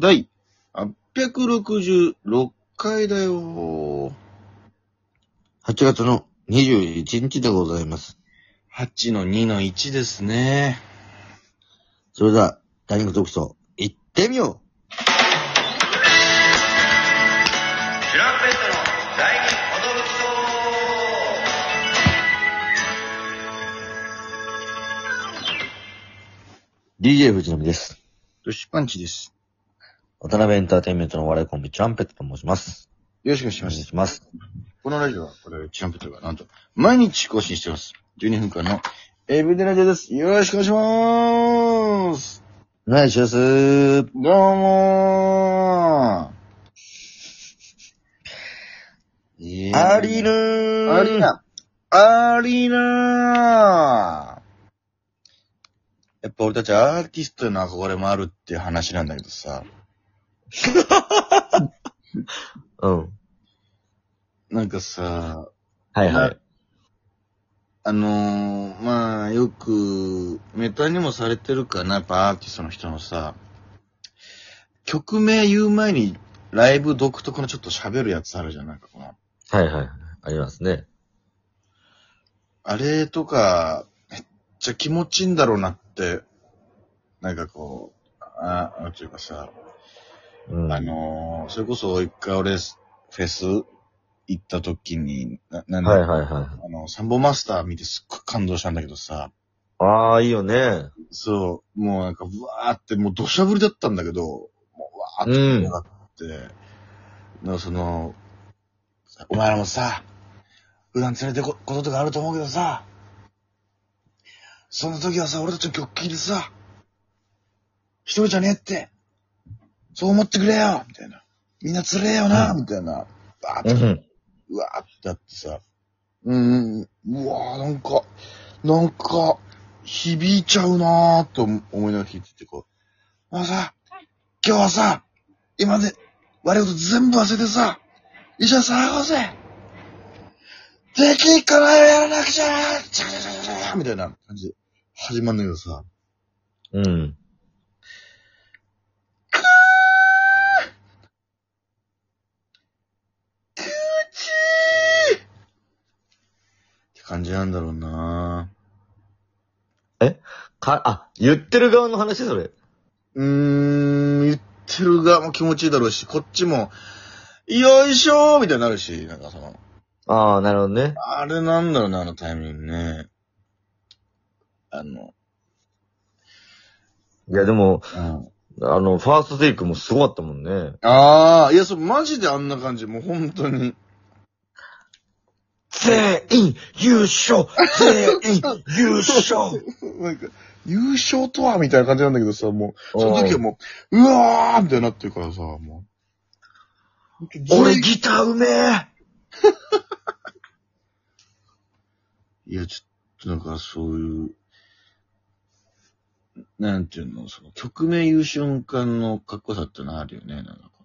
第866回だよ。8月の21日でございます。8の2の1ですね。それでは、大学特捜、行ってみよチュランペットの第 !DJ 藤波です。トシパンチです。渡辺エンターテインメントのお笑いコンビ、チュランペットと申します。よろしくお願いしお願います。します。このラジオは、これ、チャンプとが、なんと、毎日更新してます。12分間のエブデラジオです。よろしくお願いします。お願いします。どうもー。いやアリーナーアリーナ。アリーナやっぱ俺たちアーティストへの憧れもあるっていう話なんだけどさ、うん。なんかさ、はいはい。あのー、まあ、よく、メタにもされてるかな、やっぱアーティストの人のさ、曲名言う前に、ライブ独特のちょっと喋るやつあるじゃん、なんかこの。はいはい。ありますね。あれとか、めっちゃ気持ちいいんだろうなって、なんかこう、あ、なんていうかさ、うん。あのー、それこそ一回俺、フェス行った時に、な、なんだ、はいはいはい。あの、サンボマスター見てすっごい感動したんだけどさ、ああ、いいよね。そう、もうなんか、うわーって、もう土砂降りだったんだけど、もうわーって盛り上がって、なんかその、お前らもさ、普段連れてここととかあると思うけどさ、その時はさ、俺たちの曲聴いてさ、一人じゃねえって、そう思ってくれよみたいな。みんなつれえよな、みたいな。バーって、うん。うわーってやってさ、うーん、うわーなんか、なんか、響いちゃうなーと思いながら弾いてて、こう、もうさ、今日はさ、今まで悪いこと全部忘れてさ、一緒に騒ごうぜできっこないをやらなくちゃチャチャチャチャチャみたいな感じで始まるんだけどさ、うん。くーちーって感じなんだろうなか、あ、言ってる側の話それ。うーん、言ってる側も気持ちいいだろうし、こっちも、よいしょーみたいになるし、なんかその、ああ、なるほどね。あれなんだろうな、あのタイミングね。あの、いや、でも、うん。あの、ファーストテイクもすごかったもんね。ああ、いや、そう、マジであんな感じ、もう本当に。全員優勝。全員優勝。なんか、優勝とはみたいな感じなんだけどさ、もう、その時はもう、うわーみたいになってるからさ、もう。俺ギターうめえ。いや、ちょっとなんかそういう、なんていうの、その曲名言う瞬間のかっこよさってのあるよね、なんかこ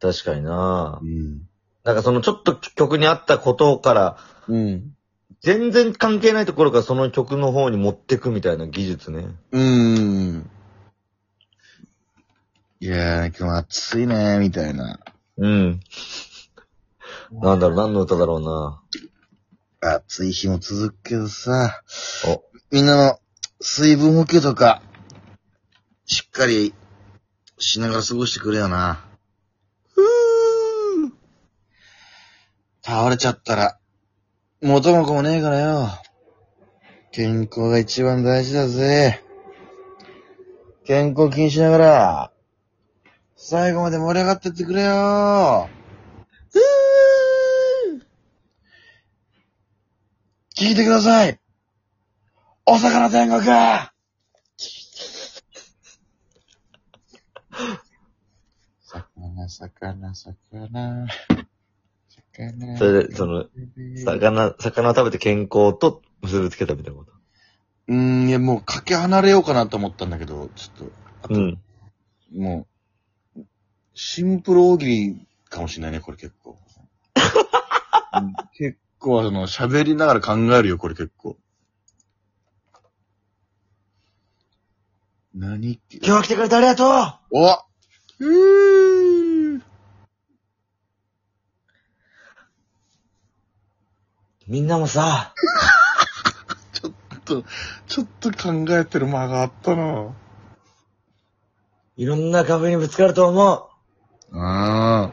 確かにな。の。うん。なんかそのちょっと曲に合ったことから、うん。全然関係ないところからその曲の方に持ってくみたいな技術ね。うーん。いやー、今日も暑いねみたいな。うん。なんだろう、何の歌だろうな。暑い日も続くけどさ、お、みんなの水分補給とか、しっかりしながら過ごしてくれよな。倒れちゃったら、元も子もねえからよ。健康が一番大事だぜ。健康気にしながら、最後まで盛り上がってってくれよ。聞いてください。お魚天国 魚、魚、魚。魚。それで、その、魚、魚を食べて健康と結びつけたみたいなこと？うーん、いや、もうかけ離れようかなと思ったんだけど、ちょっと、あと、うん。もう、シンプル大喜利かもしれないね、これ結構。うん結構、その、喋りながら考えるよ、これ結構。何？って今日は来てくれてありがとうおうみんなもさ、ちょっと、ちょっと考えてる間があったな。いろんな壁にぶつかると思う。ああ。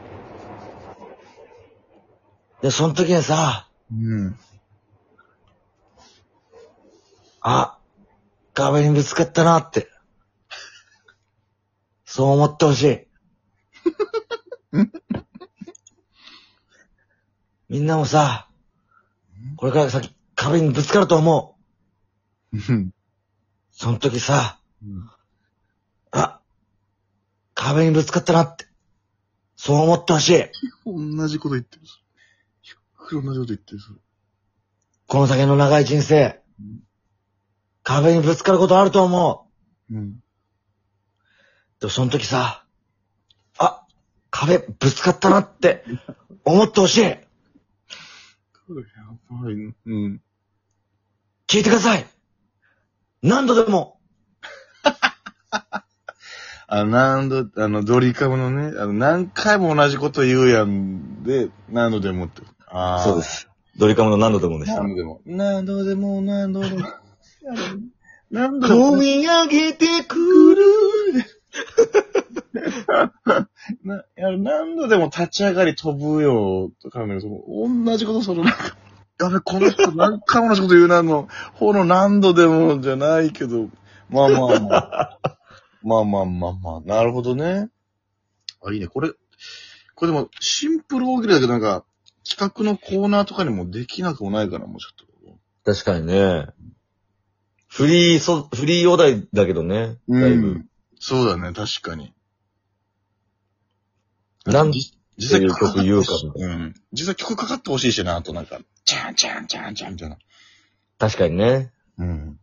で、その時にさ、うん。あ、壁にぶつかったなって。そう思ってほしい。みんなもさ、これから先壁にぶつかると思う。うん。その時さ、あ、壁にぶつかったなって。そう思ってほしい。同じこと言ってる。ゆっくり同じこと言ってる。この先の長い人生、壁にぶつかることあると思う。うん。でもその時さ、あ、壁ぶつかったなって思ってほしい。やばい。うん。聞いてください。何度でも、あの、何度、あの、ドリカムのね、あの、何回も同じこと言うやんで、何度でもって。ああ。す。ドリカムの何度でもでした。何度でも。何度でも、何度でも。何度でも。込み上げてくる。な、いや、何度でも立ち上がり飛ぶよ、とかね、その、同じことその、なんか、やべ、この人何回も同じこと言うなの、ほの何度でもじゃないけど、まあまあまあ。まあまあまあまあ、なるほどね。あ、いいね。これ、これでも、シンプル大喜利だけど、なんか、企画のコーナーとかにもできなくもないかな、もうちょっと。確かにね。フリー、そ、フリーお題だけどね。だいぶ。そうだね、確かに。なんていう曲言うか曲かかってほしいうん。実際曲かかってほしいしな、あとなんか、チャンチャンチャンチャンみたいな。確かにね。うん。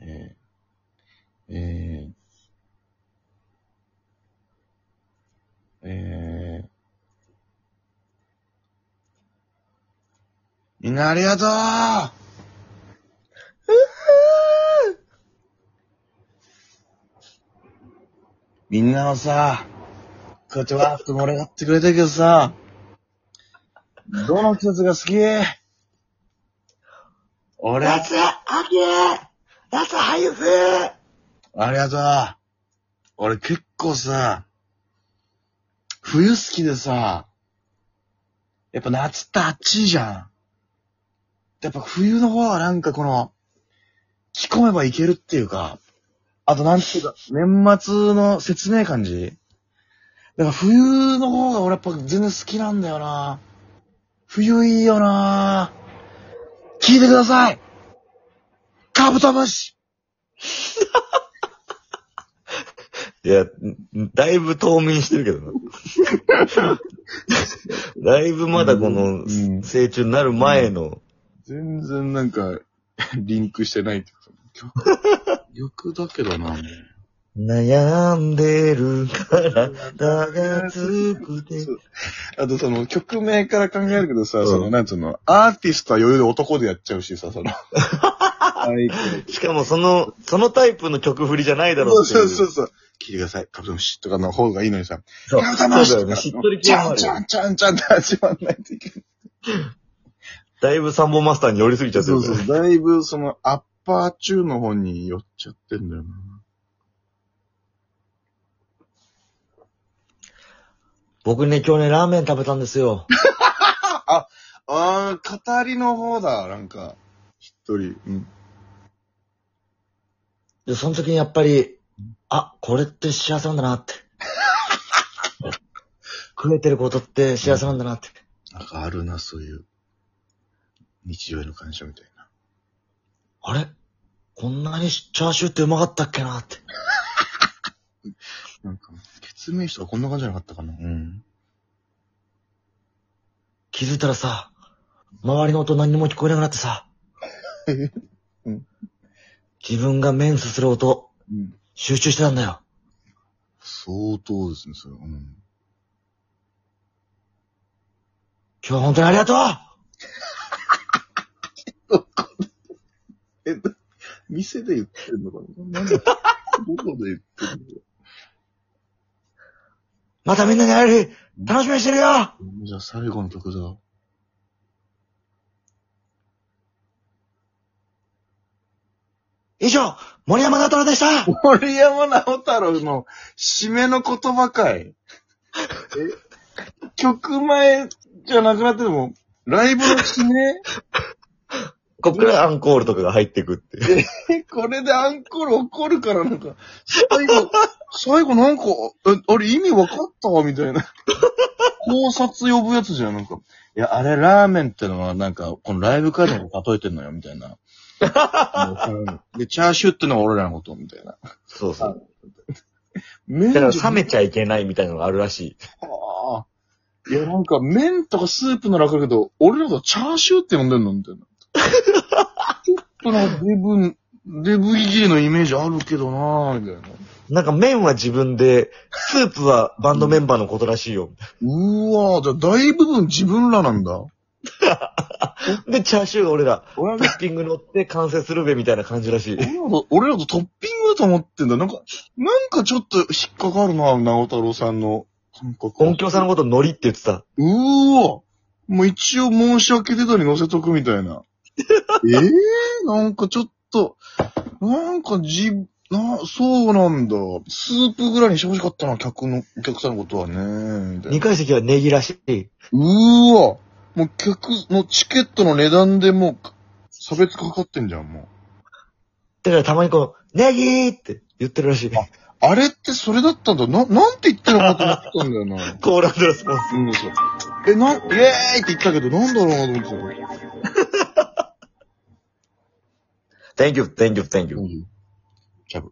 えー、えー、えー、みんなありがとうみんなはさ、こうやってわーっと盛り上がってくれたけどさ、どの季節が好き？俺、あ夏、秋、夏、早くりがとう。俺結構さ、冬好きでさ、やっぱ夏って暑いじゃん。やっぱ冬の方はなんかこの、着込めばいけるっていうか、あとなんていうか、年末の説明感じ？だから冬の方が俺やっぱ全然好きなんだよな。冬いいよな。聞いてください。カブトムシ。いや、んだいぶ冬眠してるけどな。だいぶまだこのうん。成虫になる前の、全然なんか、リンクしてないっていうか、曲、曲だけどな、もう。悩んでるから、だがつくて。あとその曲名から考えるけどさ、その、なんつうの、アーティストは余裕で男でやっちゃうしさ、その。はい。しかもその、そのタイプの曲振りじゃないだろそううって。そうそうそう。聞いてください。カブトムシとかの方がいいのにさ。そうカブトムシそうだよね。しっとり系もあるよちゃんちゃんちゃんちゃんって始まんないといけない。だいぶサンボマスターに寄りすぎちゃってるから。そうそう。だいぶその、アッパー中の方に寄っちゃってんだよな。僕ね、今日ね、ラーメン食べたんですよ。ああ、語りの方だ、なんか。一人。うん。で、その時にやっぱり、あ、これって幸せなんだなって。食えてることって幸せなんだなって。なんかあるな、そういう。日常への感謝みたいな。あれ？こんなにチャーシューってうまかったっけなって。なんか、決明書がこんな感じじゃなかったかな。うん。気づいたらさ、周りの音何にも聞こえなくなってさ、うん自分が麺すする音、うん。集中してたんだよ。相当ですね、それ。うん。今日は本当にありがとう え、店で言ってんのかな。なんだどこで言ってるまたみんなで会える日、楽しみにしてるよ。のじゃあ最後の曲だ。以上、森山直太郎でした。森山直太郎の締めの言葉かい。え曲前じゃなくなってても、ライブの締め？こっからアンコールとかが入ってくって。え、これでアンコール起こるからなんか、最後、最後なんか、えあれ意味分かったわ、みたいな。考察呼ぶやつじゃん、なんか。いや、あれラーメンってのはなんか、このライブ会場に例えてんのよ、みたいな。で、チャーシューってのは俺らのこと、みたいな。そうそう。麺だから冷めちゃいけないみたいなのがあるらしい。ああ。いや、なんか、麺とかスープならわかるけど、俺らがチャーシューって呼んでんのみたいな。ちょっとなんか、デブ、デブいじりのイメージあるけどなぁ、みたいな。なんか麺は自分で、スープはバンドメンバーのことらしいよ。うーわぁ、じゃあ大部分自分らなんだ。で、チャーシューが俺ら、俺らトッピング乗って完成するべみたいな感じらしい。俺らと、俺らとトッピングだと思ってんだ。なんか、なんかちょっと引っかかるな、直太郎さんの感覚。音響さんのことノリって言ってた。うーわもう一応申し訳出たに載せとくみたいな。ええー、なんかちょっと、なんかじ、な、そうなんだ。スープぐらいにしてほしかったな、客の、お客さんのことはね。みたいな2階席はネギらしい。うーわもう客、もうチケットの値段でもう、差別かかってんじゃん、もう。だからたまにこう、ネギーって言ってるらしい。あれってそれだったんだ。な、なんて言ってるのかと思ってたんだよな。コーランドレスポンス。うん、そう。え、な、イェーイって言ったけど、なんだろうなと思ってた。Thank you, thank you, thank you. うん